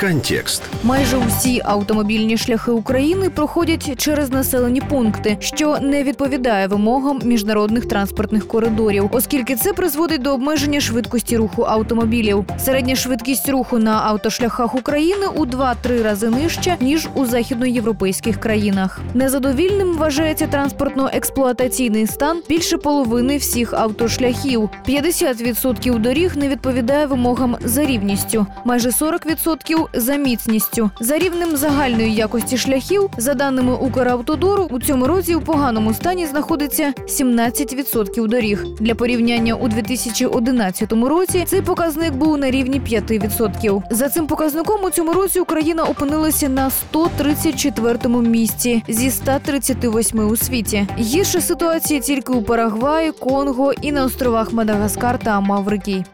Контекст. Майже усі автомобільні шляхи України проходять через населені пункти, що не відповідає вимогам міжнародних транспортних коридорів, оскільки це призводить до обмеження швидкості руху автомобілів. Середня швидкість руху на автошляхах України у 2-3 рази нижча ніж у західноєвропейських країнах. Незадовільним вважається транспортно-експлуатаційний стан більше половини всіх автошляхів. 50% доріг не відповідає вимогам за рівністю, майже 40% за міцністю. За рівнем загальної якості шляхів, за даними Укравтодору, у цьому році у поганому стані знаходиться 17% доріг. Для порівняння у 2011 році цей показник був на рівні 5%. За цим показником у цьому році Україна опинилася на 134-му місці зі 138 у світі. Гірша ситуація тільки у Парагваї, Конго і на островах Мадагаскар та Маврикій.